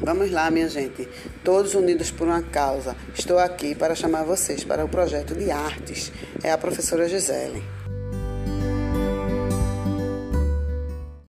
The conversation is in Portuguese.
Vamos lá, minha gente. Todos unidos por uma causa. Estou aqui para chamar vocês para o projeto de artes. É a professora Gisele.